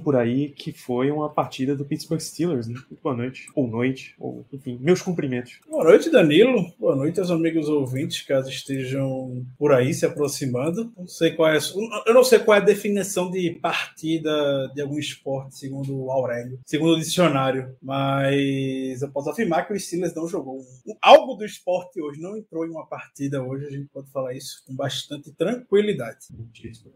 por aí que foi uma partida do Pittsburgh Steelers, né? Muito boa noite, ou noite, ou enfim, meus cumprimentos. Boa noite, Danilo. Boa noite aos amigos ouvintes, caso estejam por aí se aproximando. Não sei qual é, eu não sei qual é a definição de partida de algum esporte, segundo o Aurélio, segundo o dicionário, mas eu posso afirmar que o Steelers não jogou. Algo do esporte hoje não entrou em uma partida hoje, a gente pode falar isso com bastante tranquilidade.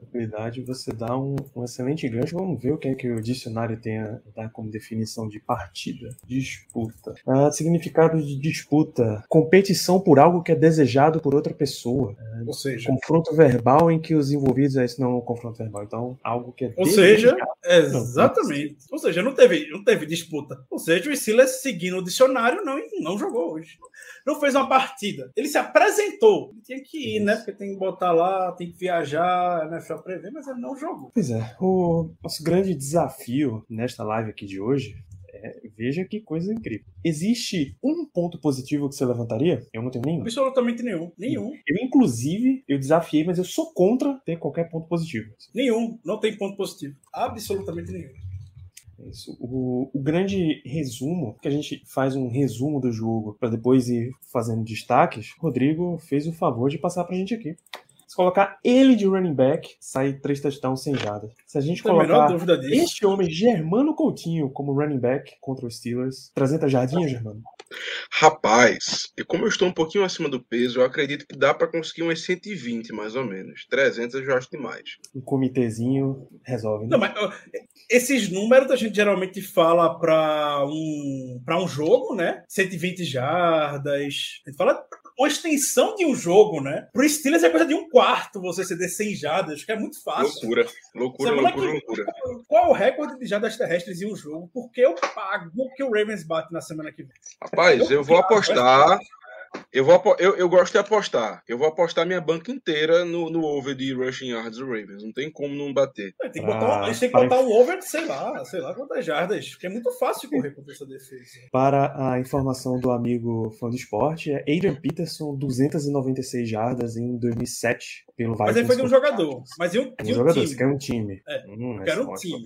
Tranquilidade, você dá um, um excelente gancho. Vamos ver o que é que o dicionário tem a dar como definição de partida. Disputa. Ah, significado de disputa. Competição por algo que é desejado por outra pessoa. Ou seja, Confronto verbal em que os envolvidos. Esse não é um confronto verbal, então algo que é Ou seja, exatamente. Ou seja, não teve, não teve disputa. Ou seja, o Steelers, seguindo o dicionário, não, não jogou hoje. Não fez uma partida. Ele se apresentou. Ele tinha que ir, né? Porque tem que botar lá, tem que viajar, a NFL prever, mas ele não jogou. Pois é, o nosso grande desafio nesta live aqui de hoje é, veja que coisa incrível. Existe um ponto positivo que você levantaria? Eu não tenho nenhum. Absolutamente nenhum. Nenhum. Eu, inclusive, eu desafiei, mas eu sou contra ter qualquer ponto positivo. Nenhum. Não tem ponto positivo. Absolutamente nenhum. É Isso. O, o grande resumo, que a gente faz um resumo do jogo para depois ir fazendo destaques, o Rodrigo fez o favor de passar pra gente aqui. Se colocar ele de running back, sai três touchdowns sem jardas. Se a gente tem a colocar dúvida disso. este homem, Germano Coutinho, como running back contra os Steelers, 300 jardinhas, Germano? Rapaz, e como eu estou um pouquinho acima do peso, eu acredito que dá para conseguir umas 120 mais ou menos. 300 eu já acho demais. Um comitêzinho resolve, né? Não, mas esses números a gente geralmente fala para um, pra um jogo, né? 120 jardas. A gente fala uma extensão de um jogo, né? Pro Steelers é coisa de um quarto você ceder 100 jardas, que é muito fácil. Loucura, loucura, Semana loucura, loucura. Qual é o recorde de jardas terrestres em um jogo? Porque eu pago o que o Ravens bate na semana que vem. Rapaz, eu vou apostar. Eu, vou, eu, eu gosto de apostar. Eu vou apostar minha banca inteira no, no over de rushing yards do Ravens. Não tem como não bater. Tem que Ah, botar, a gente tem que botar um over de, sei lá, sei lá quantas jardas. Porque é muito fácil correr contra essa defesa. Para a informação do amigo fã do esporte, é Adrian Peterson, 296 jardas em 2007 pelo Mas ele foi de um jogador. Mas e um, É um jogador, time. você quer um time. É, Hum, um é time.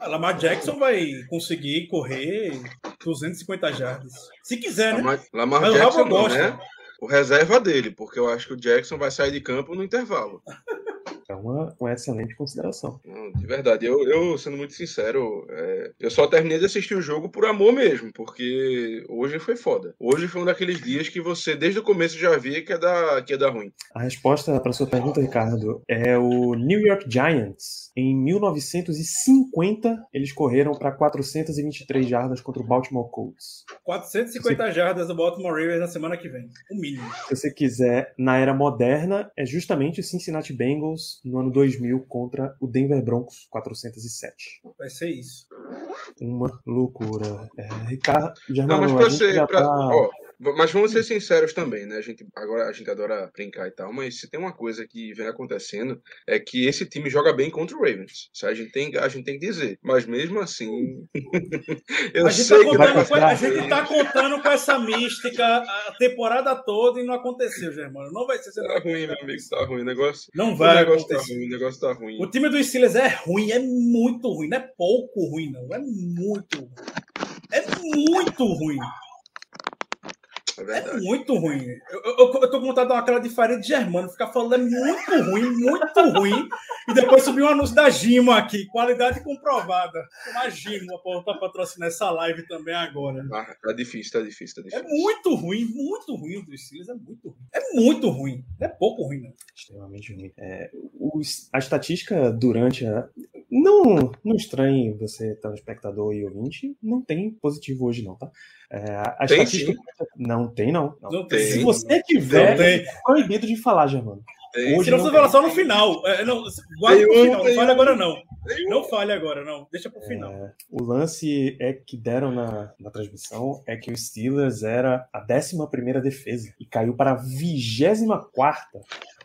A Lamar Jackson vai conseguir correr 250 jardas. Se quiser, né? Lamar, Mas o Jackson, não, gosta. né? O reserva dele, porque eu acho que o Jackson vai sair de campo no intervalo. É uma, uma excelente consideração. Não, de verdade, eu, eu, sendo muito sincero, é, eu só terminei de assistir o jogo por amor mesmo, porque hoje foi foda. Hoje foi um daqueles dias que você, desde o começo, já via que ia dar, que ia dar ruim. A resposta para sua pergunta, Ricardo, é o New York Giants. Em 1950, eles correram para 423 jardas contra o Baltimore Colts. 450 jardas do Baltimore Ravens na semana que vem. O mínimo. Se você quiser, na era moderna, é justamente o Cincinnati Bengals no ano 2000 contra o Denver Broncos, 407. Vai ser isso. Uma loucura. É, Ricardo, Não, Germano, mas a pra já pra- tá... ó, mas vamos ser sinceros também, né? A gente, agora a gente adora brincar e tal, mas se tem uma coisa que vem acontecendo é que esse time joga bem contra o Ravens. Isso a gente tem, a gente tem que dizer. Mas mesmo assim. eu a gente, sei tá que vai contando, com, a gente tá contando com essa mística a temporada toda e não aconteceu, Germano. Não vai ser Tá ruim, meu amigo, tá ruim. O negócio, Não o vai negócio tá acontecer. ruim, o negócio tá ruim. O time do Steelers é ruim, é muito ruim. Não é pouco ruim, não. É muito ruim. É muito ruim. É É muito ruim. Eu, eu, eu tô com vontade de dar uma cara de Germano, ficar falando é muito ruim, muito ruim. E depois subir um anúncio da Gima aqui, qualidade comprovada. Uma Gima para patrocinar essa live também agora. Ah, tá difícil, tá difícil, tá É difícil. muito ruim, muito ruim o dos Steelers, é muito ruim. É muito ruim. Não é pouco ruim, não. extremamente ruim. É, os- a estatística durante a. Não, não estranhe você, telespectador e ouvinte, não tem positivo hoje, não, tá? É, a Tem estatística. Não tem, não. não. Não tem. Se você tiver, Não tem. é proibido de falar, Germano. Tem. Hoje não essa revelação no final. É, não, guarda Tem pro final, não tem fale um. agora não. Tem. Não fale agora, não. Deixa pro final. É, o lance é que deram na, na transmissão é que o Steelers era a 11 defesa e caiu para a 24.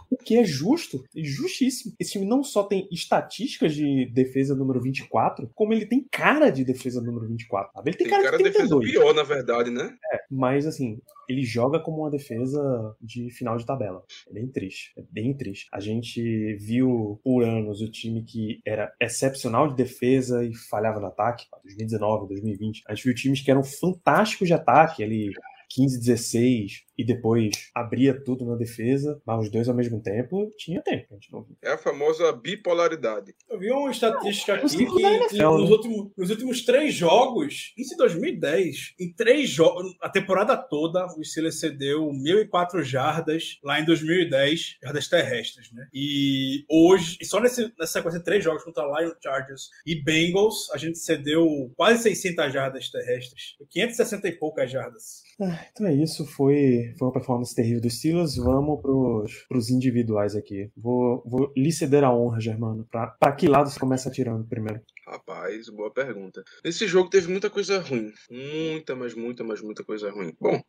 O que é justo e justíssimo. Esse time não só tem estatísticas de defesa número 24, como ele tem cara de defesa número 24. Sabe? Ele tem, Tem cara, cara de de defesa 32. pior, na verdade, né? Mas assim, ele joga como uma defesa de final de tabela. É bem triste. É bem triste. A gente viu por anos o time que era excepcional de defesa e falhava no ataque. 2019, 2020. A gente viu times que eram fantásticos de ataque ali. 15, 16 e depois abria tudo na defesa, mas os dois ao mesmo tempo tinha tempo. A gente não viu. É a famosa bipolaridade. Eu vi uma estatística Os aqui que da NFL, nos, últimos, nos últimos três jogos, isso em 2010, em três jogos, a temporada toda, o Steelers cedeu 1.004 jardas lá em 2010, jardas terrestres, né? E hoje, e só nesse, nessa sequência de três jogos contra Lion Chargers e Bengals, a gente cedeu quase 600 jardas terrestres, 560 e poucas jardas. Ah, então é isso, foi, foi uma performance terrível dos Steelers. Vamos pros, pros individuais aqui. Vou, vou lhe ceder a honra, Germano. Pra, pra que lado você começa atirando primeiro? Rapaz, boa pergunta. Esse jogo teve muita coisa ruim. Muita, mas muita, mas muita coisa ruim. Bom,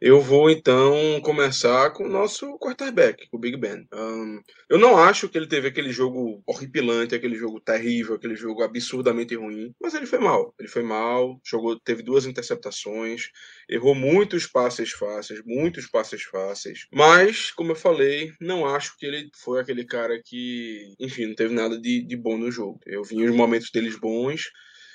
eu vou então começar com o nosso quarterback, o Big Ben. Ahn, eu não acho que ele teve aquele jogo horripilante, aquele jogo terrível, aquele jogo absurdamente ruim, mas ele foi mal. Ele foi mal, jogou, teve duas interceptações, errou muitos passes fáceis, muitos passes fáceis. Mas, como eu falei, não acho que ele foi aquele cara que, enfim, não teve nada de, de bom no jogo. Eu vi os momentos deles bons,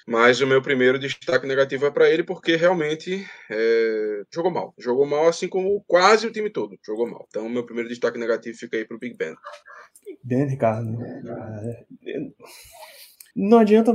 mas o meu primeiro destaque negativo é para ele porque realmente é, jogou mal. Jogou mal, assim como quase o time todo jogou mal. Então, meu primeiro destaque negativo fica aí pro Big Ben. Ben, Ricardo. ah, é- Não adianta,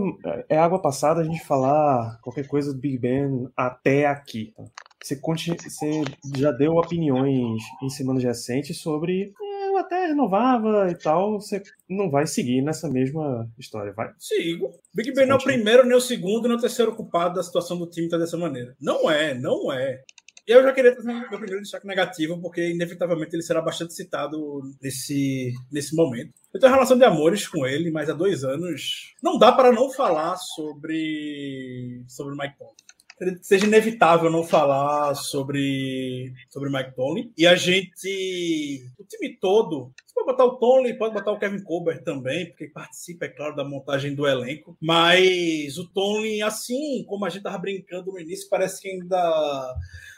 é água passada a gente falar qualquer coisa do Big Ben até aqui. tá? Você, você já deu opiniões em semanas recentes sobre é, até renovava e tal. Você não vai seguir nessa mesma história, vai? Sigo. Big Ben não é o primeiro, nem o segundo, nem o terceiro culpado da situação do time estar dessa maneira. Não é, não é. E eu já queria trazer meu primeiro destaque negativo, porque inevitavelmente ele será bastante citado nesse, nesse momento. Eu tenho uma relação de amores com ele, mas há dois anos não dá para não falar sobre, sobre o Mike Tomlin. Que Seja inevitável não falar sobre, sobre Mike Tomlin. E a gente. O time todo você pode botar o Tony, pode botar o Kevin Colbert também, porque participa, é claro, da montagem do elenco. Mas o Tony, assim como a gente estava brincando no início, parece que ainda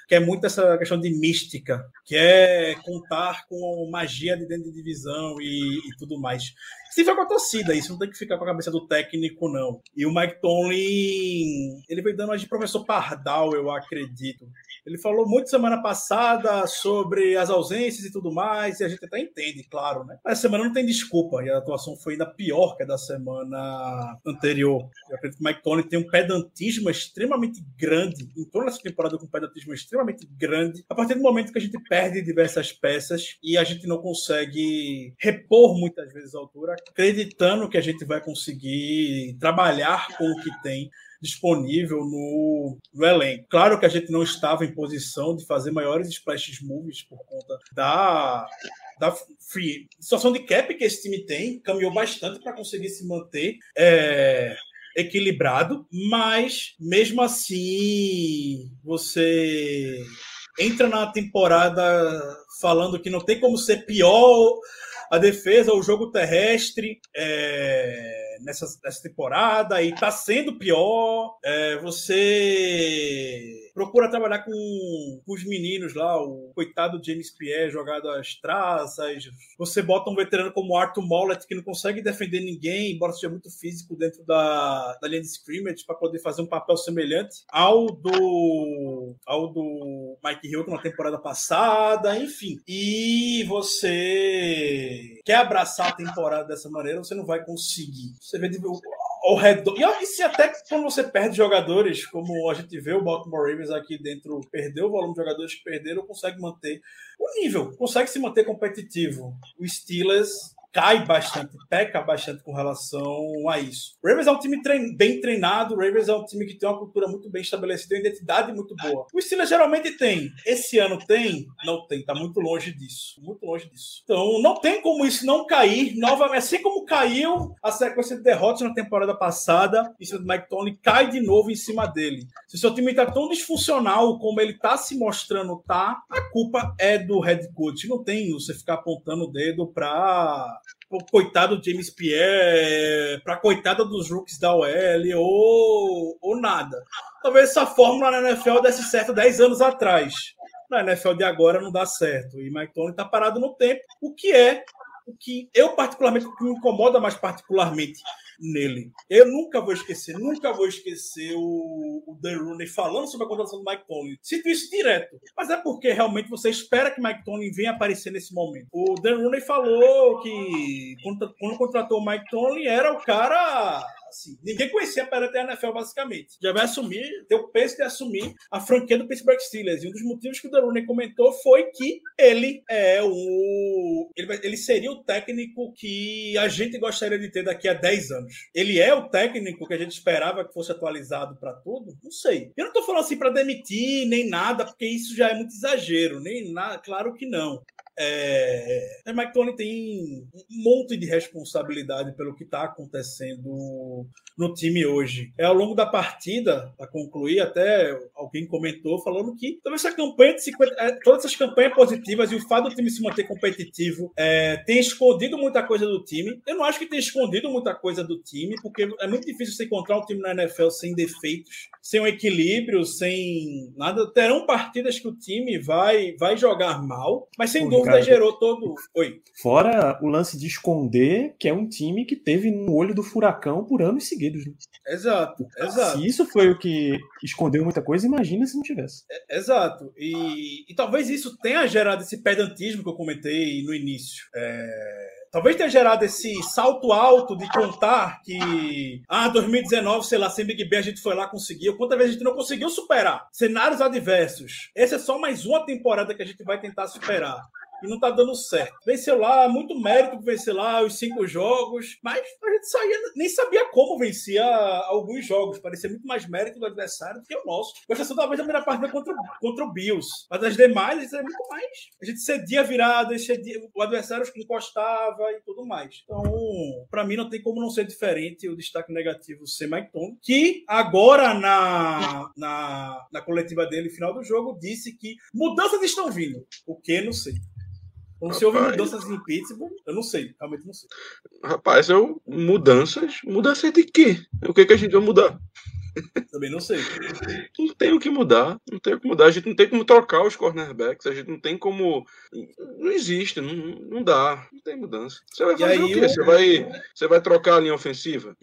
quer muito essa questão de mística, que é contar com magia de dentro de divisão e, e tudo mais. Se for com a torcida, isso não tem que ficar com a cabeça do técnico, não. E o Mike Tomlin, ele veio dando de professor Pardal, eu acredito. Ele falou muito semana passada sobre as ausências e tudo mais, e a gente até entende, claro, né? Mas essa semana não tem desculpa, e a atuação foi ainda pior que a da semana anterior. Eu acredito que o Mike Tomlin tem um pedantismo extremamente grande, entrou nessa temporada com um pedantismo extremamente grande, a partir do momento que a gente perde diversas peças e a gente não consegue repor muitas vezes a altura, acreditando que a gente vai conseguir trabalhar com o que tem disponível no, no elenco. Claro que a gente não estava em posição de fazer maiores splash moves por conta da da free situação de cap que esse time tem, caminhou bastante para conseguir se manter é, equilibrado, mas mesmo assim você entra na temporada falando que não tem como ser pior a defesa, o jogo terrestre é, nessa, nessa temporada e tá sendo pior. É, você procura trabalhar com, com os meninos lá, o coitado James Pierre jogado às traças. Você bota um veterano como Arthur Mollett que não consegue defender ninguém, embora seja muito físico dentro da, da linha de scrimmage para poder fazer um papel semelhante ao do ao do Mike Hilton na temporada passada, enfim. E você quer abraçar a temporada dessa maneira, você não vai conseguir. Você vê ao redor. E se até quando você perde jogadores, como a gente vê o Baltimore Ravens aqui dentro, perdeu o volume de jogadores que perderam, consegue manter o nível, consegue se manter competitivo. O Steelers cai bastante, peca bastante com relação a isso. O Ravens é um time trein bem treinado, o Ravens é um time que tem uma cultura muito bem estabelecida, uma identidade muito boa. O Steelers geralmente tem. Esse ano tem? Não tem, tá muito longe disso. Muito longe disso. Então, não tem como isso não cair novamente. Assim como caiu a sequência de derrotas na temporada passada, em cima do Mike Tony, cai de novo em cima dele. Se o seu time tá tão disfuncional como ele tá se mostrando, tá, a culpa é do head coach. Não tem você ficar apontando o dedo pra o coitado do James Pierre, para coitada dos rookies da OL ou, ou nada. Talvez essa fórmula na NFL desse certo 10 anos atrás. Na NFL de agora não dá certo. E Mike Tony está parado no tempo, o que é o que eu particularmente o que me incomoda mais particularmente nele. Eu nunca vou esquecer, nunca vou esquecer o, o Dan Rooney falando sobre a contratação do Mike Tomlin. Cito isso direto, mas é porque realmente você espera que Mike Tomlin venha aparecer nesse momento. O Dan Rooney falou que quando, contratou o Mike Tomlin era o cara Assim, ninguém conhecia a perante a NFL, basicamente. Já vai assumir, ter o peso de assumir a franquia do Pittsburgh Steelers. E um dos motivos que o Daruney comentou foi que ele é o. Ele, ele seria o técnico que a gente gostaria de ter daqui a 10 anos. Ele é o técnico que a gente esperava que fosse atualizado para tudo? Não sei. Eu não tô falando assim para demitir nem nada, porque isso já é muito exagero, nem nada, claro que não. É, é, Mike Tony tem um monte de responsabilidade pelo que está acontecendo no time hoje. É ao longo da partida, para concluir, até alguém comentou falando que toda essa campanha de 50, é, todas essas campanhas positivas e o fato do time se manter competitivo é, tem escondido muita coisa do time. Eu não acho que tenha escondido muita coisa do time, porque é muito difícil você encontrar um time na NFL sem defeitos, sem um equilíbrio, sem nada. Terão partidas que o time vai, vai jogar mal, mas sem dúvida cara, gerou todo. Oi. Fora o lance de esconder que é um time que teve no olho do furacão por anos seguidos. Né? Exato, exato. Se isso foi o que escondeu muita coisa, imagina se não tivesse. É, exato. E, e talvez isso tenha gerado esse pedantismo que eu comentei no início. É talvez tenha gerado esse salto alto de contar que, ah, 2019, sei lá, sem Big Ben a gente foi lá, conseguiu. Quantas vezes a gente não conseguiu superar? Cenários adversos. Essa é só mais uma temporada que a gente vai tentar superar e não tá dando certo. Venceu lá, muito mérito vencer lá os cinco jogos, mas a gente saía, nem sabia como vencia alguns jogos. Parecia muito mais mérito do adversário do que o nosso. Com exceção talvez da primeira partida contra, contra o Bills. Mas as demais, é muito mais. A gente cedia virada, cedia, o adversário encostava e tudo mais. Então, para mim, não tem como não ser diferente o destaque negativo ser Mike Tom, que agora na, na, na coletiva dele, final do jogo, disse que mudanças estão vindo. O que? Não sei. Como se houve mudanças em Pittsburgh, eu não sei, realmente não sei. Rapaz, eu, mudanças? Mudanças de quê? O que, que a gente vai mudar? Também não sei. Não tem o que mudar. Não tem o que mudar. A gente não tem como trocar os cornerbacks. A gente não tem como. Não existe. Não, não dá. Não tem mudança. Você vai fazer o quê? Você, vai, você vai trocar a linha ofensiva?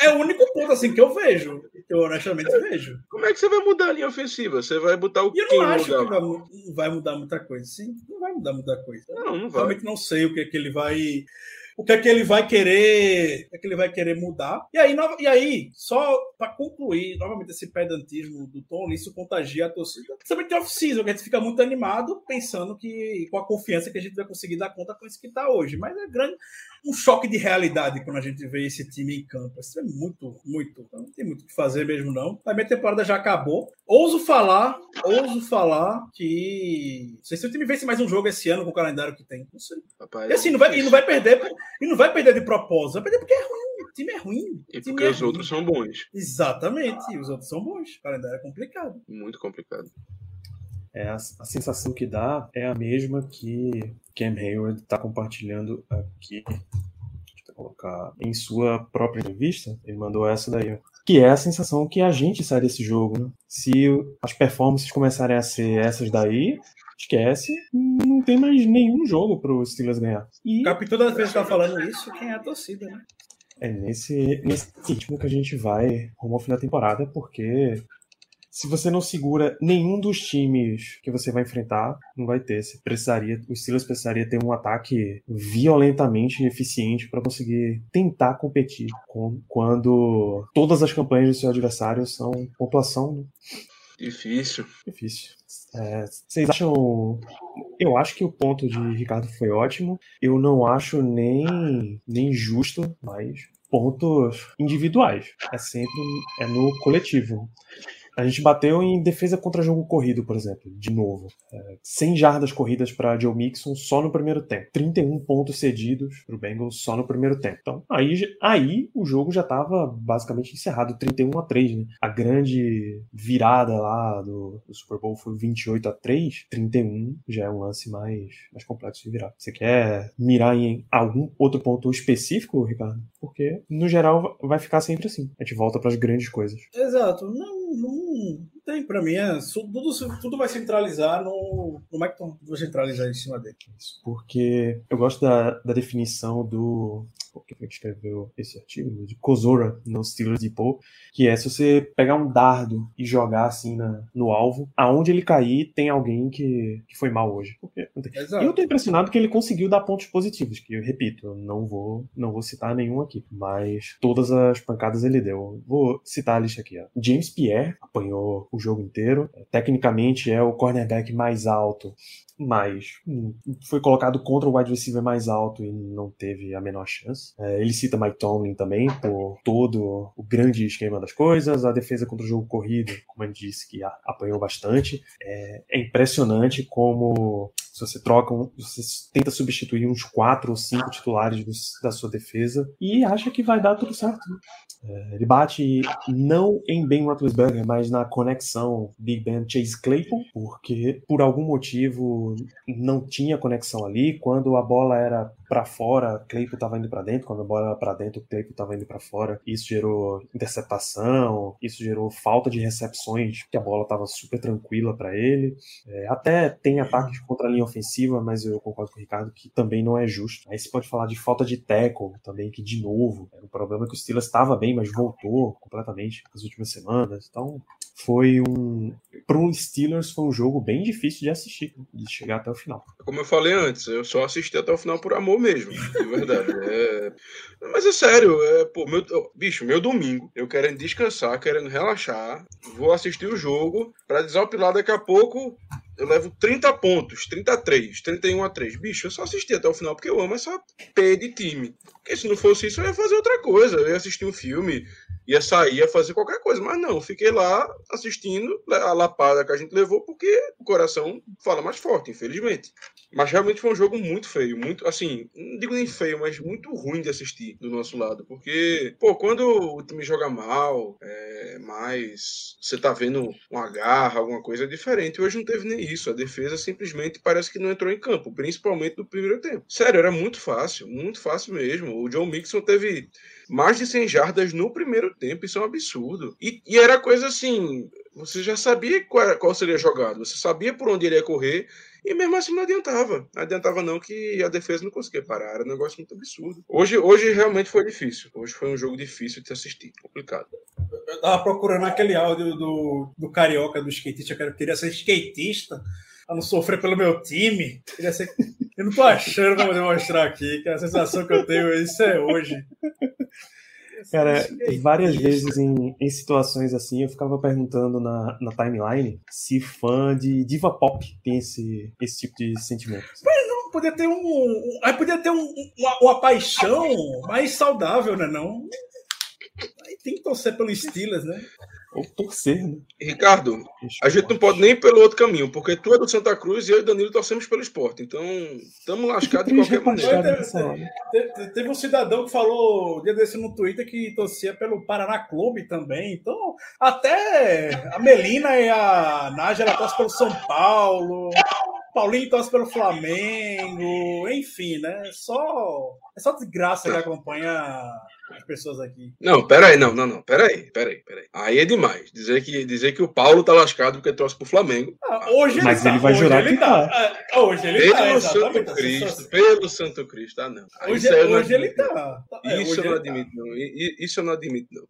É, é o único ponto assim que eu vejo. Que eu honestamente vejo. Como é que você vai mudar a linha ofensiva? Você vai botar o que Eu não acho que vai, vai, mudar muita coisa. Sim, não vai mudar muita coisa. Não, não vai. Realmente não sei o que é que ele vai o que é que ele vai querer, o que é que ele vai querer mudar. E aí, e aí só para concluir, novamente esse pedantismo do Tom, isso contagia a torcida. Principalmente off-season, que a gente fica muito animado pensando que com a confiança que a gente vai conseguir dar conta com isso que está hoje. Mas é grande um choque de realidade quando a gente vê esse time em campo. Isso é muito, muito. Então, não tem muito o que fazer mesmo, não. A minha temporada já acabou. Ouso falar, ouso falar que. Não sei se o time vence mais um jogo esse ano com o calendário que tem. Não sei. Rapaz, e assim, não vai, e não vai perder. E não vai perder de propósito. Vai perder porque é ruim. O time é ruim. E porque é os ruim. outros são bons. Exatamente. E os outros são bons. O calendário é complicado. Muito complicado. É, a, a sensação que dá é a mesma que Cam Hayward está compartilhando aqui. Deixa eu colocar em sua própria entrevista. Ele mandou essa daí. Que é a sensação que a gente sai desse jogo. Né? Se as performances começarem a ser essas daí, esquece, não tem mais nenhum jogo para os Steelers ganhar. E... Capitão da defesa está falando isso, quem é a torcida, né? É nesse, nesse ritmo que a gente vai rumo ao fim da temporada, porque se você não segura nenhum dos times que você vai enfrentar, não vai ter. Você precisaria, o Steelers precisaria ter um ataque violentamente eficiente para conseguir tentar competir com, quando todas as campanhas do seu adversário são pontuação. Né? Difícil. Difícil. É, vocês acham. Eu acho que o ponto de Ricardo foi ótimo. Eu não acho nem, nem justo, mas pontos individuais. É sempre é no coletivo. A gente bateu em defesa contra jogo corrido, por exemplo, de novo. É, 100 jardas corridas para Joe Mixon só no primeiro tempo. 31 pontos cedidos para o Bengals só no primeiro tempo. Então, aí, aí o jogo já estava basicamente encerrado, 31 a 3, né? A grande virada lá do, do, Super Bowl foi 28 a 3, 31 já é um lance mais, mais complexo de virar. Você quer mirar em algum outro ponto específico, Ricardo? Porque, no geral, vai ficar sempre assim. A gente volta para as grandes coisas. Exato. Não, não tem, pra mim, é, tudo, tudo vai centralizar no, no Macton. Vou centralizar em cima dele. Porque eu gosto da, da definição do que foi que escreveu esse artigo, de Kozora, no Steelers Depot, que é se você pegar um dardo e jogar assim na, no alvo, aonde ele cair, tem alguém que, que foi mal hoje. Porque, e eu tô impressionado que ele conseguiu dar pontos positivos, que eu repito, eu não vou, não vou citar nenhum aqui, mas todas as pancadas ele deu. Vou citar a lista aqui, ó. James Pierre apanhou o jogo inteiro, tecnicamente é o cornerback mais alto mas hum, foi colocado contra o wide receiver mais alto e não teve a menor chance. É, ele cita Mike Tomlin também por todo o grande esquema das coisas, a defesa contra o jogo corrido, como ele disse, que apanhou bastante. É, é impressionante como se você troca, um, você tenta substituir uns quatro ou cinco titulares da sua defesa e acha que vai dar tudo certo. Né? É, ele bate não em Ben Roethlisberger, mas na conexão Big Ben Chase Claypool, porque por algum motivo não tinha conexão ali. Quando a bola era para fora, Claypool estava indo para dentro. Quando a bola para dentro, Claypool estava indo para fora. Isso gerou interceptação, isso gerou falta de recepções, que a bola estava super tranquila para ele. É, até tem ataques contra a linha ofensiva, mas eu concordo com o Ricardo que também não é justo. Aí você pode falar de falta de tackle também, que de novo era um problema que o Steelers estava bem, mas voltou completamente nas últimas semanas. Então foi um. Para um Steelers foi um jogo bem difícil de assistir, de chegar até o final. Como eu falei antes, eu só assisti até o final por amor mesmo, de verdade. É... Mas é sério, é, pô, meu, bicho, meu domingo, eu querendo descansar, querendo relaxar, vou assistir o jogo para desopilar daqui a pouco eu levo 30 pontos, 33, 31 a 3. Bicho, eu só assisti até o final porque eu amo essa P de time. Porque se não fosse isso, eu ia fazer outra coisa. Eu ia assistir um filme, ia sair, ia fazer qualquer coisa. Mas não, fiquei lá assistindo a lapada que a gente levou porque o coração fala mais forte, infelizmente. Mas realmente foi um jogo muito feio, muito, assim, não digo nem feio, mas muito ruim de assistir do nosso lado. Porque, pô, quando o time joga mal, é, mas você tá vendo uma garra, alguma coisa diferente. Hoje não teve nem isso. A defesa simplesmente parece que não entrou em campo, principalmente no primeiro tempo. Sério, era muito fácil, muito fácil mesmo. O John Mixon teve mais de 100 jardas no primeiro tempo, isso é um absurdo. E, e era coisa assim, você já sabia qual, qual seria a jogada, você sabia por onde ele ia correr, e mesmo assim não adiantava. Não adiantava não que a defesa não conseguia parar. Era um negócio muito absurdo. Hoje, hoje realmente foi difícil. Hoje foi um jogo difícil de assistir. Complicado. Eu tava procurando aquele áudio do, do Carioca, do skatista. Eu queria ser skatista a não sofrer pelo meu time. Queria ser... Eu não tô achando pra poder mostrar aqui, que a sensação que eu tenho, isso é hoje. Cara, várias vezes em, em situações assim, eu ficava perguntando na, na timeline se fã de diva pop tem esse, esse tipo de sentimento. Mas não, podia ter um. um aí podia ter um, uma, uma paixão mais saudável, né? Não? Aí tem que torcer pelo Steelers, né? Ou torcer, né? Ricardo, a gente não pode nem ir pelo outro caminho, porque tu é do Santa Cruz e eu e Danilo torcemos pelo esporte. Então, estamos lascados de qualquer maneira. Teve, teve, um cidadão que falou dia desse no Twitter que torcia pelo Paraná Clube também. Então, até a Melina e a Nájera torcem pelo São Paulo. Paulinho torce pelo Flamengo, enfim, né? Só, é só desgraça que acompanha as pessoas aqui. Não, peraí, não, não, não, peraí, peraí, peraí. Aí é demais. Dizer que, dizer que o Paulo tá lascado porque torce pro Flamengo. Ah, hoje Mas ele, ele tá, vai jurar ele que tá. tá. Ah, hoje ele pelo tá, Santo Cristo, pelo Santo Cristo, ah, não. Hoje, hoje, hoje ele tá. Isso eu não admito, não. Isso eu não admito, não.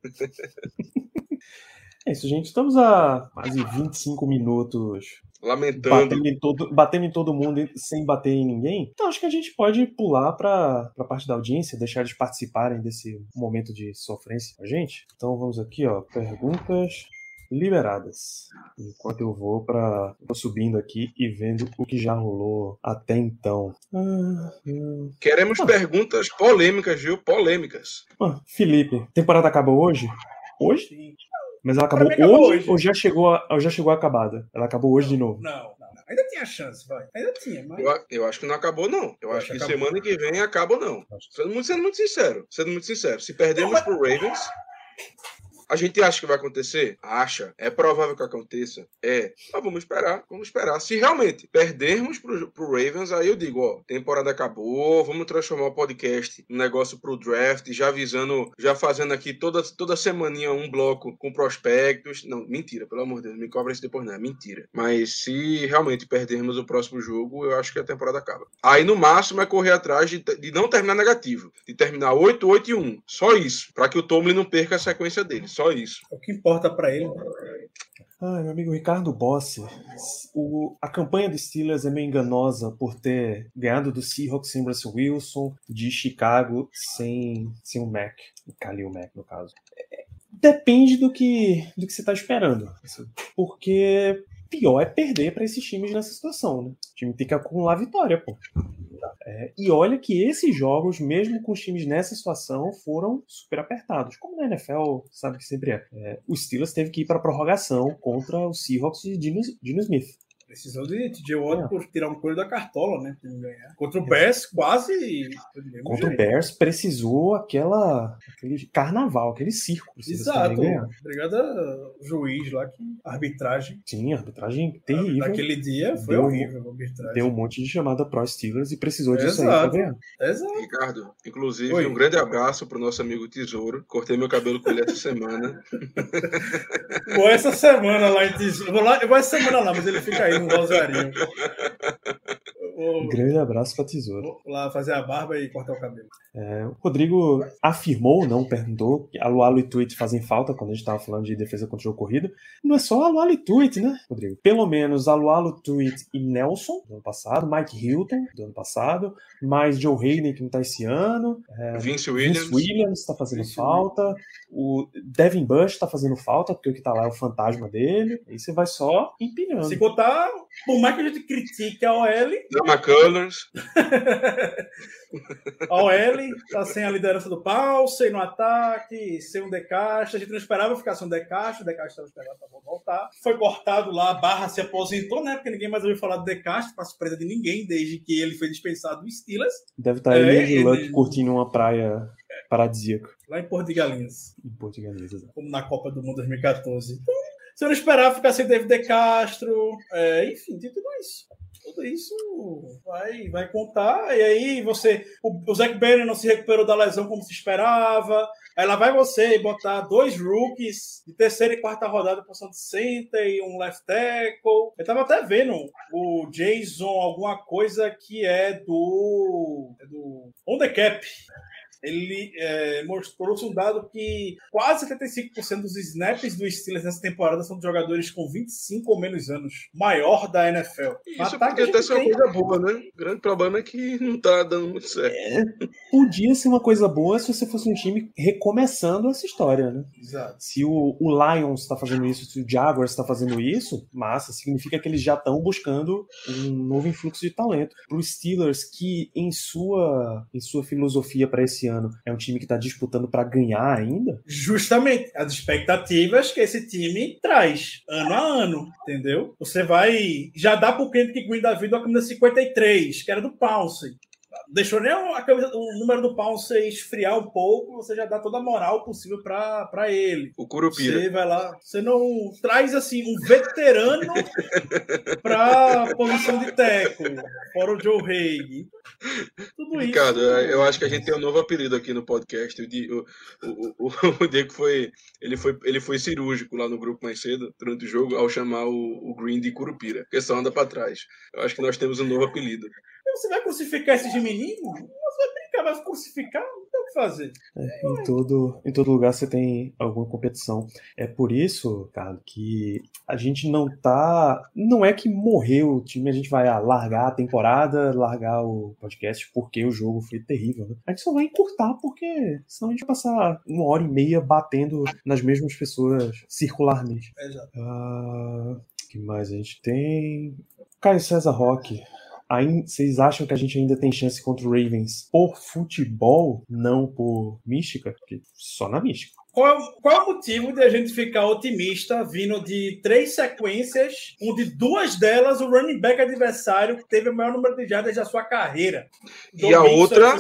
É isso, gente. Estamos a quase 25 minutos lamentando. Batendo em, todo, batendo em todo mundo sem bater em ninguém. Então acho que a gente pode pular para a parte da audiência, deixar eles participarem desse momento de sofrência com a gente. Então vamos aqui, ó, perguntas. liberadas. Enquanto eu vou para vou subindo aqui e vendo o que já rolou até então. Ah, hum. Queremos perguntas polêmicas, viu? Polêmicas. Ah, Felipe, temporada acabou hoje? Hoje? Mas ela acabou, acabou hoje, hoje. ou já chegou, a- ou já chegou acabada? Ela acabou hoje de novo. Não, não, não. Ainda tinha chance, vai. Ainda tinha, mas. Eu, eu acho que não acabou, não. Eu acho acho que acabou. semana que vem acaba, não. Sendo muito, sendo muito sincero. Sendo muito sincero. Se perdermos Não, mas- pro Ravens, a gente acha que vai acontecer? Acha. É provável que aconteça? É. Mas vamos esperar. Vamos esperar. Se realmente perdermos pro, pro Ravens, aí eu digo, ó, temporada acabou, vamos transformar o podcast num negócio pro draft, já avisando, já fazendo aqui toda, toda semaninha um bloco com prospectos. Não, mentira, pelo amor de Deus, me cobra isso depois, não. É mentira. Mas se realmente perdermos o próximo jogo, eu acho que a temporada acaba. Aí no máximo é correr atrás de, de não terminar negativo, de terminar 8, 8 e 1. Só isso. Pra que o Tomlin não perca a sequência dele. Só isso. É o que importa pra ele. Ai, meu amigo Ricardo Bossi, o, a campanha dos Steelers é meio enganosa por ter ganhado do Seahawks sem Russell Wilson, de Chicago sem, sem o Mac, o Khalil Mack no caso. É, Depende do que, do que você está esperando, assim, porque pior é perder para esses times nessa situação, né? O time tem que acumular vitória, pô. É, e olha que esses jogos, mesmo com os times nessa situação, foram super apertados. Como na NFL, sabe que sempre é. É, o Steelers teve que ir para prorrogação contra o Seahawks de Dino, Dino Smith. Precisou de TJ Watt É. por tirar um coelho da cartola, né? Contra o Bears, quase. Contra o jeito. Bears, precisou aquela, aquele carnaval, aquele circo. Exato. Obrigado ao juiz lá, que arbitragem Sim, arbitragem terrível. naquele dia foi Deu- horrível a arbitragem. Deu um monte de chamada pro Steelers e precisou disso aí Exato. pra ganhar. Exato. Ricardo, inclusive, Oi. um grande abraço pro nosso amigo Tesouro. Cortei meu cabelo com ele essa semana. Vou essa semana lá em eu vou, lá, eu vou essa semana lá, mas ele fica aí no Rosarinho. Um grande abraço pra Tesouro. vou lá fazer a barba e cortar o cabelo. É, o Rodrigo afirmou, não perguntou, que Alualo e Tweet fazem falta quando a gente estava falando de defesa contra o jogo corrido. Não é só Alualo e Tweet, né, Rodrigo? Pelo menos Alualo, Tweet e Nelson, do ano passado, Mike Hilton, do ano passado, mais Joe Hayden, que não tá esse ano, Vince Williams. Vince Williams tá fazendo Vince falta, o Devin Bush tá fazendo falta, porque o que tá lá é o fantasma dele, aí você vai só empilhando. Se contar, por mais que a gente critique a OL, Dan McCullers. a OL tá sem a liderança do pau, sem no ataque, sem um decaixa. A gente não esperava ficar sem um decaixa, o decaixa estava esperando pra voltar. Foi cortado lá, a barra se aposentou, né? Porque ninguém mais ouviu falar do decaixa, pra surpresa de ninguém, desde que ele foi dispensado do Steelers, Deve estar É, ele de ele- Luck curtindo uma praia paradisíaca lá em Porto de Galinhas. em Portugalês. como na Copa do Mundo 2014. Então, se eu não esperava ficar sem David De Castro, é, enfim, tem tudo isso. Tudo isso vai, vai contar. E aí você. O, o Zach Banner não se recuperou da lesão como se esperava. Aí lá vai você botar dois rookies de terceira e quarta rodada, posição de center e um left tackle. Eu tava até vendo o Jason, alguma coisa que é do. É do On the Cap ele é, mostrou um dado que quase 75% dos snaps do Steelers nessa temporada são de jogadores com 25 ou menos anos. Maior da NFL. Isso podia até ser uma tem- coisa boa, né? O grande problema é que não tá dando muito certo. Podia ser uma coisa boa se você fosse um time recomeçando essa história, né? Exato. Se o, o Lions está fazendo isso, se o Jaguars está fazendo isso, massa, significa que eles já estão buscando um novo influxo de talento. Para os Steelers, que em sua, em sua filosofia para esse ano é um time que está disputando para ganhar ainda, Justamente as expectativas que esse time traz ano a ano, entendeu? Você vai. Já dá pro Kendrick Green da vida a camisa 53, que era do Pounce. Deixou nem a camisa, o número do Pounce esfriar um pouco, você já dá toda a moral possível pra ele. O Curupira. Você vai lá, você não traz assim um veterano pra posição de teco, fora o Joe Haig. Tudo isso. Ricardo, eu acho que a gente tem um novo apelido aqui no podcast. O, o, o, o, Diego foi ele, foi. ele foi cirúrgico lá no grupo mais cedo, durante o jogo, ao chamar o, o Green de Curupira, porque só anda pra trás. Eu acho que nós temos um novo apelido. Você vai crucificar esses meninos? Você vai brincar, vai crucificar? Não tem o que fazer. É, em, todo, em todo lugar você tem alguma competição. É por isso, cara, que a gente não tá. Não é que morreu o time, a gente vai ah, largar a temporada, largar o podcast porque o jogo foi terrível. Né? A gente só vai encurtar porque senão a gente vai passar uma hora e meia batendo nas mesmas pessoas circularmente. Exato. Ah, O que mais a gente tem? Caio César Roque. Vocês acham que a gente ainda tem chance contra o Ravens por futebol, não por mística? Porque só na mística. Qual, o- qual é o motivo de a gente ficar otimista vindo de três sequências, onde duas delas o running back adversário teve o maior número de jardas da sua carreira? E a outra-.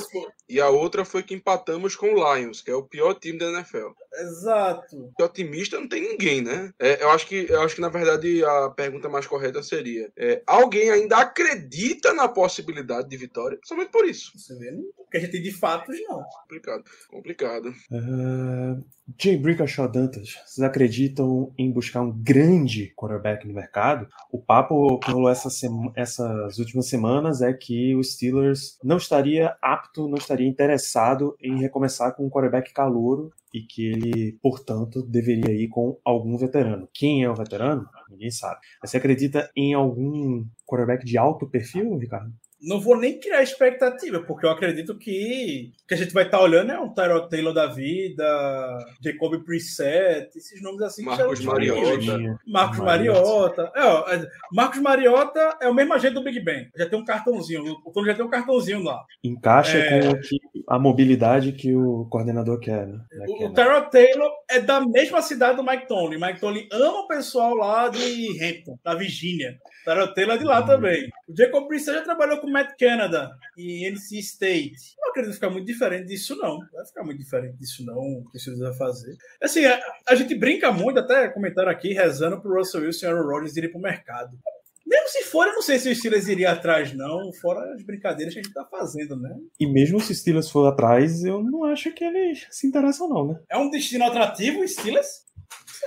E a outra foi que empatamos com o Lions, que é o pior time da NFL. Exato. Que otimista não tem ninguém, né? É, eu, acho que, eu acho que, na verdade, a pergunta mais correta seria: é, alguém ainda acredita na possibilidade de vitória? Somente por isso. Você vê, né? O que a gente tem de fatos, não. Complicado. Complicado. Uh, Jay Brickashaw Dantas, vocês acreditam em buscar um grande quarterback no mercado? O papo que rolou essa sema- essas últimas semanas é que o Steelers não estaria apto, não estaria interessado em recomeçar com um quarterback calouro e que ele, portanto, deveria ir com algum veterano. Quem é o veterano? Ninguém sabe. Mas você acredita em algum quarterback de alto perfil, Ricardo? Não vou nem criar expectativa, porque eu acredito que o que a gente vai estar olhando é um Tyrod Taylor da vida, Jacob Brissett, esses nomes assim. que Marcos Mariota. Marcos Mariota. Mariota. É, é, Marcos Mariota é o mesmo agente do Big Ben. Já tem um cartãozinho. O Tony já tem um cartãozinho lá. Encaixa É. com o que- a mobilidade que o coordenador quer, né? O, Quer, o né? Tyrod Taylor é da mesma cidade do Mike Tomlin. Mike Tomlin ama o pessoal lá de Hampton, da Virgínia. O Tyrod Taylor é de lá também. O Jacob Brissett já trabalhou com Matt Canada e NC State. Não acredito ficar muito diferente disso, não. Vai ficar muito diferente disso, não. O que o Steelers vai fazer. Assim, a, a gente brinca muito, até comentaram aqui, rezando pro Russell Wilson e Aaron Rodgers irem pro mercado. Mesmo se for, eu não sei se o Steelers iria atrás, não. Fora as brincadeiras que a gente tá fazendo, né? E mesmo se o Steelers for atrás, eu não acho que eles se interessam, não, né? É um destino atrativo, o Steelers?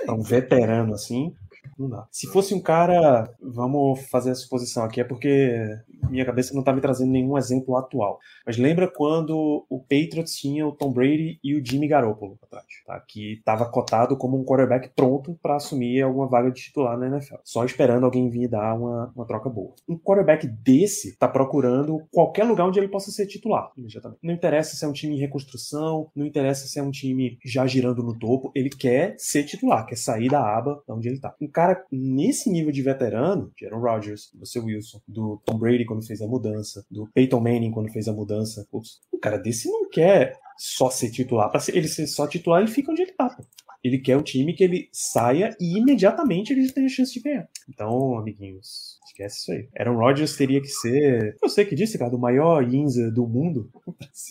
É um veterano assim. Não dá. Se fosse um cara, vamos fazer a suposição aqui, é porque minha cabeça não tá me trazendo nenhum exemplo atual. Mas lembra quando o Patriots tinha o Tom Brady e o Jimmy Garoppolo atrás, tá? Que estava cotado como um quarterback pronto para assumir alguma vaga de titular na NFL, só esperando alguém vir dar uma, uma troca boa. Um quarterback desse tá procurando qualquer lugar onde ele possa ser titular imediatamente. Não interessa se é um time em reconstrução, não interessa se é um time já girando no topo, ele quer ser titular, quer sair da aba de onde ele tá. Um cara nesse nível de veterano, de Aaron Rodgers, do seu Wilson, do Tom Brady quando fez a mudança, do Peyton Manning quando fez a mudança, putz, um cara desse não quer só ser titular. Para ele ser só titular, ele fica onde ele tá. pô. Ele quer o time que ele saia e imediatamente ele tem a chance de ganhar. Então, amiguinhos, esquece isso aí. Aaron Rodgers teria que ser, eu sei que disse, cara, o maior Inza do mundo.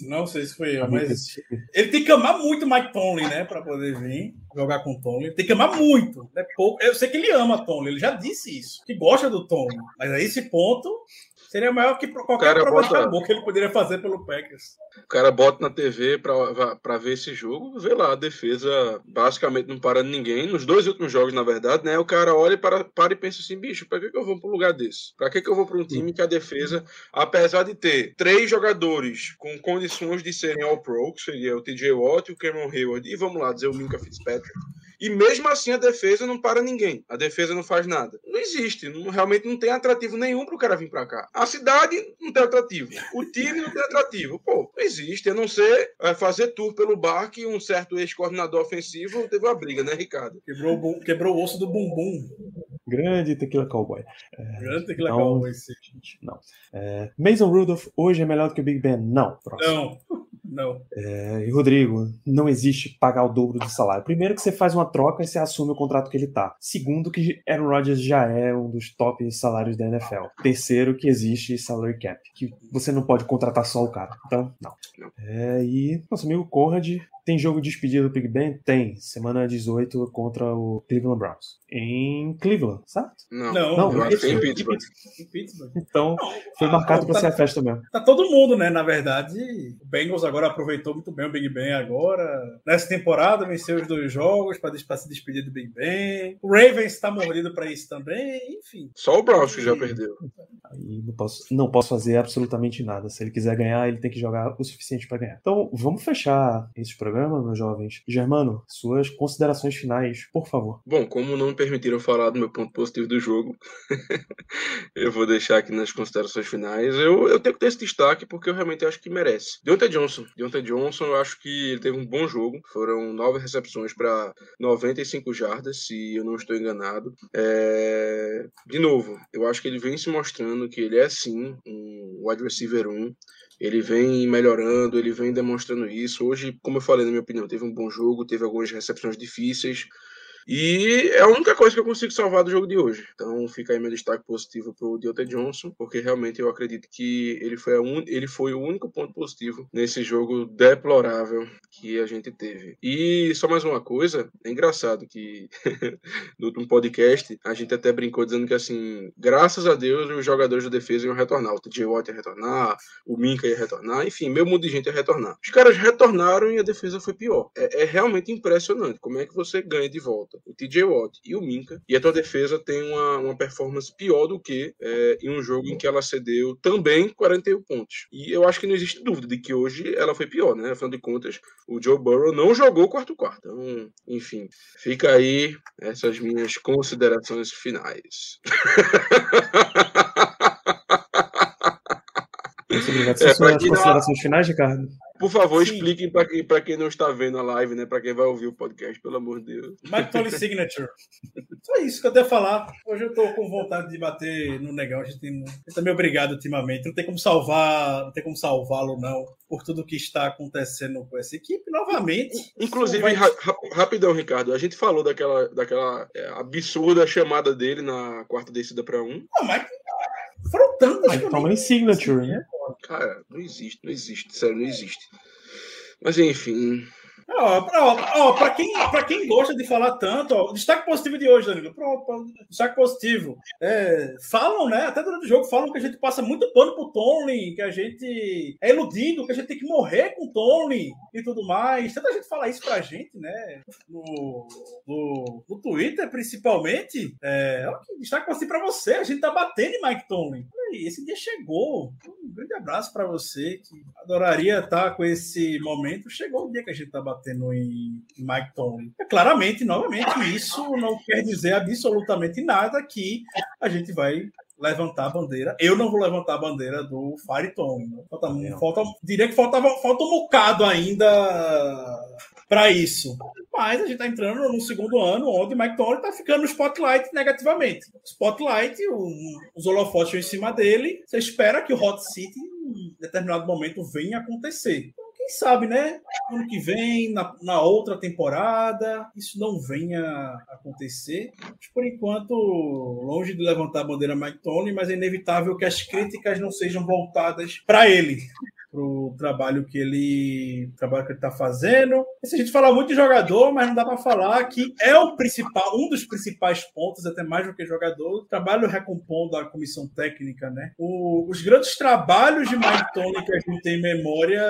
Não sei se foi eu, mas ele tem que amar muito o Mike Tomlin, né? Pra poder vir jogar com o Tomlin. Tem que amar muito. Né? Pouco. Eu sei que ele ama Tomlin, ele já disse isso. Que gosta do Tomlin. Mas a esse ponto seria maior que qualquer de bota- que ele poderia fazer pelo Packers. O cara bota na TV pra, pra ver esse jogo, vê lá, a defesa basicamente não para ninguém. Nos dois últimos jogos, na verdade, né? O cara olha e para, para e pensa assim, bicho, pra que, que eu vou pra um lugar desse? Pra que, que eu vou pra um time que a defesa, apesar de ter três jogadores com condições de serem All-Pro, que seria o TJ Watt, o Cameron Hayward e, vamos lá, dizer, o Minka Fitzpatrick, e mesmo assim a defesa não para ninguém. A defesa não faz nada. Não existe. Não, realmente não tem atrativo nenhum pro cara vir pra cá. A cidade não tem atrativo. O time não tem atrativo. Pô, não existe. A não ser é, fazer tour pelo bar que um certo ex-coordenador ofensivo teve uma briga, né, Ricardo? Quebrou, quebrou o osso do bumbum. Grande Tequila Cowboy. Grande que Então- legal esse. Não. É, Mason Rudolph hoje é melhor do que o Big Ben? Não. Próximo. Não, não. É, e Rodrigo, não existe pagar o dobro do salário. Primeiro que você faz uma troca e você assume o contrato que ele tá. Segundo que Aaron Rodgers já é um dos top salários da NFL. Terceiro que existe salary cap, que você não pode contratar só o cara. Então, não. Não. É, e nosso amigo Conrad Tem jogo de despedida do Big Ben? Tem. Semana 18 contra o Cleveland Browns. Em Cleveland, certo? Não, Não, Não, eu acho que é em Pittsburgh. Em Pittsburgh. Então, Não, foi ah, marcado pra tá- ser a festa mesmo. Tá todo mundo, né? Na verdade, o Bengals agora aproveitou muito bem o Big Ben agora. Nessa temporada, venceu os dois jogos para se despedir do Big Ben. O Ravens tá mordido para isso também. Enfim. Só o Browns que já perdeu. Aí não posso, não posso fazer absolutamente nada. Se ele quiser ganhar, ele tem que jogar o suficiente pra ganhar. Então, vamos fechar esse programa, meus jovens. Germano, suas considerações finais, por favor. Bom, como não me permitiram falar do meu ponto positivo do jogo, eu vou deixar aqui nas considerações finais. Eu, eu tenho que ter esse destaque porque eu realmente acho que merece. Deontay Johnson. Deontay Johnson, eu acho que ele teve um bom jogo. Foram nove recepções para 95 jardas, se eu não estou enganado. É, De novo, eu acho que ele vem se mostrando que ele é sim um wide receiver 1. Ele vem melhorando, ele vem demonstrando isso. Hoje, como eu falei, na minha opinião, teve um bom jogo, teve algumas recepções difíceis. E é a única coisa que eu consigo salvar do jogo de hoje. Então fica aí meu destaque positivo pro Deontay Johnson, porque realmente eu acredito que ele foi, un... ele foi o único ponto positivo nesse jogo deplorável que a gente teve. E só mais uma coisa, é engraçado que no último podcast a gente até brincou dizendo que assim, graças a Deus os jogadores da defesa iam retornar. O TJ Watt ia retornar, o Minka ia retornar, enfim, meu mundo de gente ia retornar. Os caras retornaram e a defesa foi pior. É, é realmente impressionante como é que você ganha de volta o TJ Watt e o Minka, e a tua defesa tem uma, uma performance pior do que é, em um jogo em que ela cedeu também 41 pontos. E eu acho que não existe dúvida de que hoje ela foi pior, né? Afinal de contas, o Joe Burrow não jogou o quarto quarto. Então, enfim, fica aí essas minhas considerações finais. Muito obrigado. É, Suas quem não- considerações finais, Ricardo? Por favor, Sim. expliquem para quem, pra quem não está vendo a live, né? Para quem vai ouvir o podcast, pelo amor de Deus. Mike Tolly Signature. Só isso que eu devo falar. Hoje eu tô com vontade de bater no negão. A gente, tem, a gente tá meio obrigado ultimamente. Não tem como salvar, não tem como salvá-lo, não, por tudo que está acontecendo com essa equipe. Novamente. Inclusive, Vai- ra- ra- rapidão, Ricardo, a gente falou daquela, daquela é, absurda chamada dele na quarta descida para um. Não, mas foram tantas Aí que eu toma nem- em signature, né? Cara, não existe, não existe, sério, não existe. Mas enfim, Ó, ó, pra, quem, pra quem gosta de falar tanto, ó, destaque positivo de hoje, Danilo. Pronto, destaque positivo. É, falam, né? Até durante o jogo, falam que a gente passa muito pano pro Tomlin, que a gente é iludido, que a gente tem que morrer com o Tomlin e tudo mais. Tanta gente fala isso pra gente, né? No, no, no Twitter, principalmente. É, ó, que destaque positivo pra você. A gente tá batendo em Mike aí, esse dia chegou. Um grande abraço pra você, que adoraria estar com esse momento. Chegou o dia que a gente tá batendo em em Mike Tomlin. É, claramente, novamente, isso não quer dizer absolutamente nada que a gente vai levantar a bandeira. Eu não vou levantar a bandeira do Fire Tomlin. né? Falta, falta, diria que faltava, falta um bocado ainda para isso. Mas a gente está entrando no segundo ano onde Mike Tomlin está ficando no spotlight negativamente. Spotlight, o- os holofotes em cima dele. Você espera que o Hot City, em determinado momento, venha acontecer. Sabe, né? Ano que vem, na, na outra temporada, isso não venha acontecer. Mas, por enquanto, longe de levantar a bandeira Mike Tomlin, mas é inevitável que as críticas não sejam voltadas para ele pro trabalho que ele trabalho que ele está fazendo. Esse a gente fala muito de jogador, mas não dá para falar que é o principal, um dos principais pontos, até mais do que jogador, trabalho recompondo a comissão técnica, né? O- os grandes trabalhos de Mike Tony que a gente tem em memória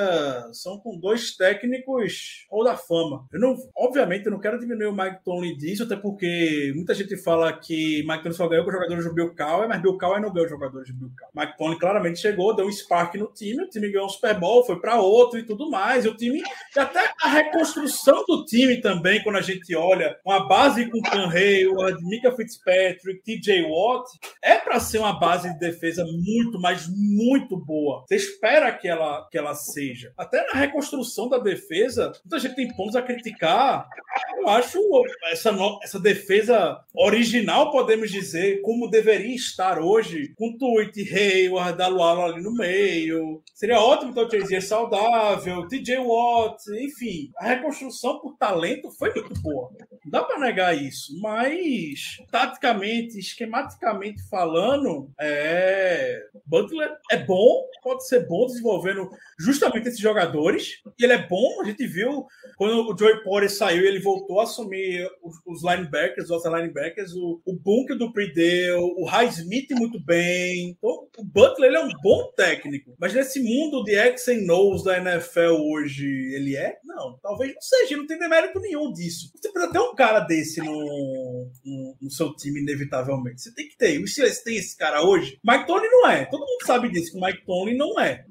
são com dois técnicos ou da fama. Eu não, obviamente, eu não quero diminuir o Mike Tony disso, até porque muita gente fala que Mike Tony só ganhou com jogadores do Bill Cowher, mas Bill Cowher não ganhou jogadores do Bill. Mike Tony claramente chegou, deu um spark no time, o time ganhou Super Bowl, foi para outro e tudo mais. E o time, e até a reconstrução do time também, quando a gente olha uma base com Can Hayward, Mika Fitzpatrick, TJ Watt, é para ser uma base de defesa muito, mas muito boa. Você espera que ela, que ela seja. Até na reconstrução da defesa, muita gente tem pontos a criticar. Eu acho essa, essa defesa original, podemos dizer, como deveria estar hoje, com Tweet, Hayward, Dalualo ali no meio. Seria ótimo ótimo o Jay saudável, TJ Watt, enfim. A reconstrução por talento foi muito boa. Não dá para negar isso. Mas, taticamente, esquematicamente falando, é. Butler é bom, pode ser bom desenvolvendo justamente esses jogadores. E ele é bom, a gente viu quando o Joey Porter saiu, ele voltou a assumir os, os linebackers, os linebackers, o, o Bunker do Prideu, o Highsmith muito bem. Então, o Butler ele é um bom técnico, mas nesse mundo de X and O's da NFL hoje, ele é? Não, talvez não seja, não tem demérito nenhum disso. Você precisa ter um cara desse no, no, no seu time, inevitavelmente. Você tem que ter. O Steelers tem esse cara hoje. Mike Tony não é. Todo mundo sabe disso, que o Mike Tony não é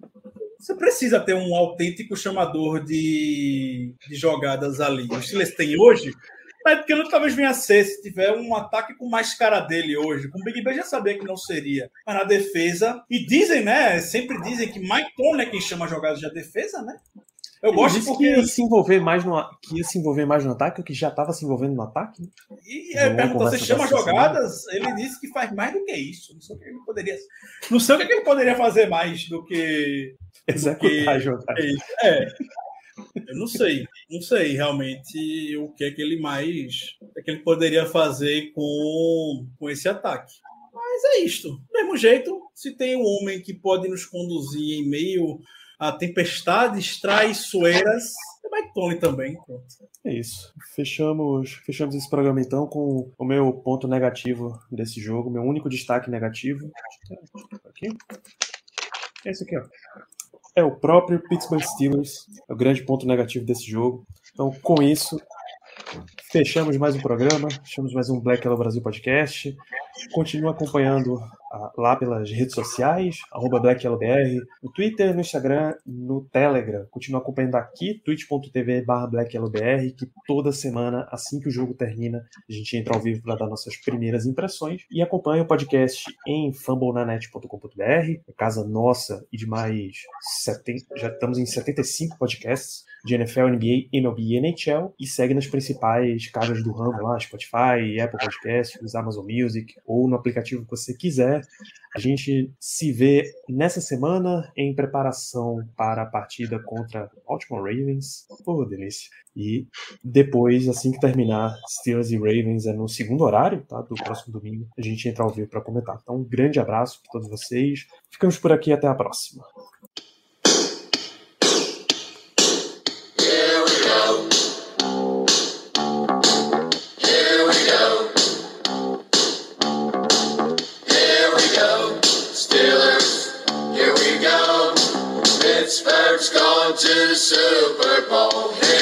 você precisa ter um autêntico chamador de, de jogadas ali. O Steelers tem hoje, mas porque não talvez venha a ser se tiver um ataque com mais cara dele hoje. Com o Big Ben já sabia que não seria. Mas na defesa. E dizem, né? Sempre dizem que Mike Tony é quem chama jogadas de defesa, né? Eu gosto porque... que ia se envolver mais no que ia se envolver mais no ataque, o que já estava se envolvendo no ataque. E é, pergunta, você chama jogadas? Ele disse que faz mais do que isso. Não sei o que ele poderia. Não sei o que ele poderia fazer mais do que executar do que... jogadas. É. Eu não sei, não sei realmente o que é que ele mais é que ele poderia fazer com, com esse ataque. Mas é isto. Do mesmo jeito, se tem um homem que pode nos conduzir em meio a tempestades traiçoeiras, é Mike Tony também. É isso. Fechamos, fechamos esse programa então com o meu ponto negativo desse jogo, meu único destaque negativo. Aqui. Esse aqui, ó é o próprio Pittsburgh Steelers, é o grande ponto negativo desse jogo. Então, com isso, fechamos mais um programa, fechamos mais um Black Hello Brasil podcast. Continue acompanhando lá pelas redes sociais, arroba BlackYellowBR, no Twitter, no Instagram, no Telegram. Continua acompanhando aqui, twitch.tv BlackYellowBR, que toda semana, assim que o jogo termina, a gente entra ao vivo para dar nossas primeiras impressões. E acompanha o podcast em fumblenanet.com.br, casa nossa e de mais 70, já estamos em 75 podcasts de NFL, NBA, MLB e NHL e segue nas principais casas do ramo lá, Spotify, Apple Podcasts, Amazon Music ou no aplicativo que você quiser. A gente se vê nessa semana em preparação para a partida contra Baltimore Ravens. Pô, delícia. E depois, assim que terminar Steelers e Ravens é no segundo horário, tá? Do próximo domingo, a gente entra ao vivo para comentar. Então, um grande abraço para todos vocês. Ficamos por aqui até a próxima. To the Super Bowl. Here we go.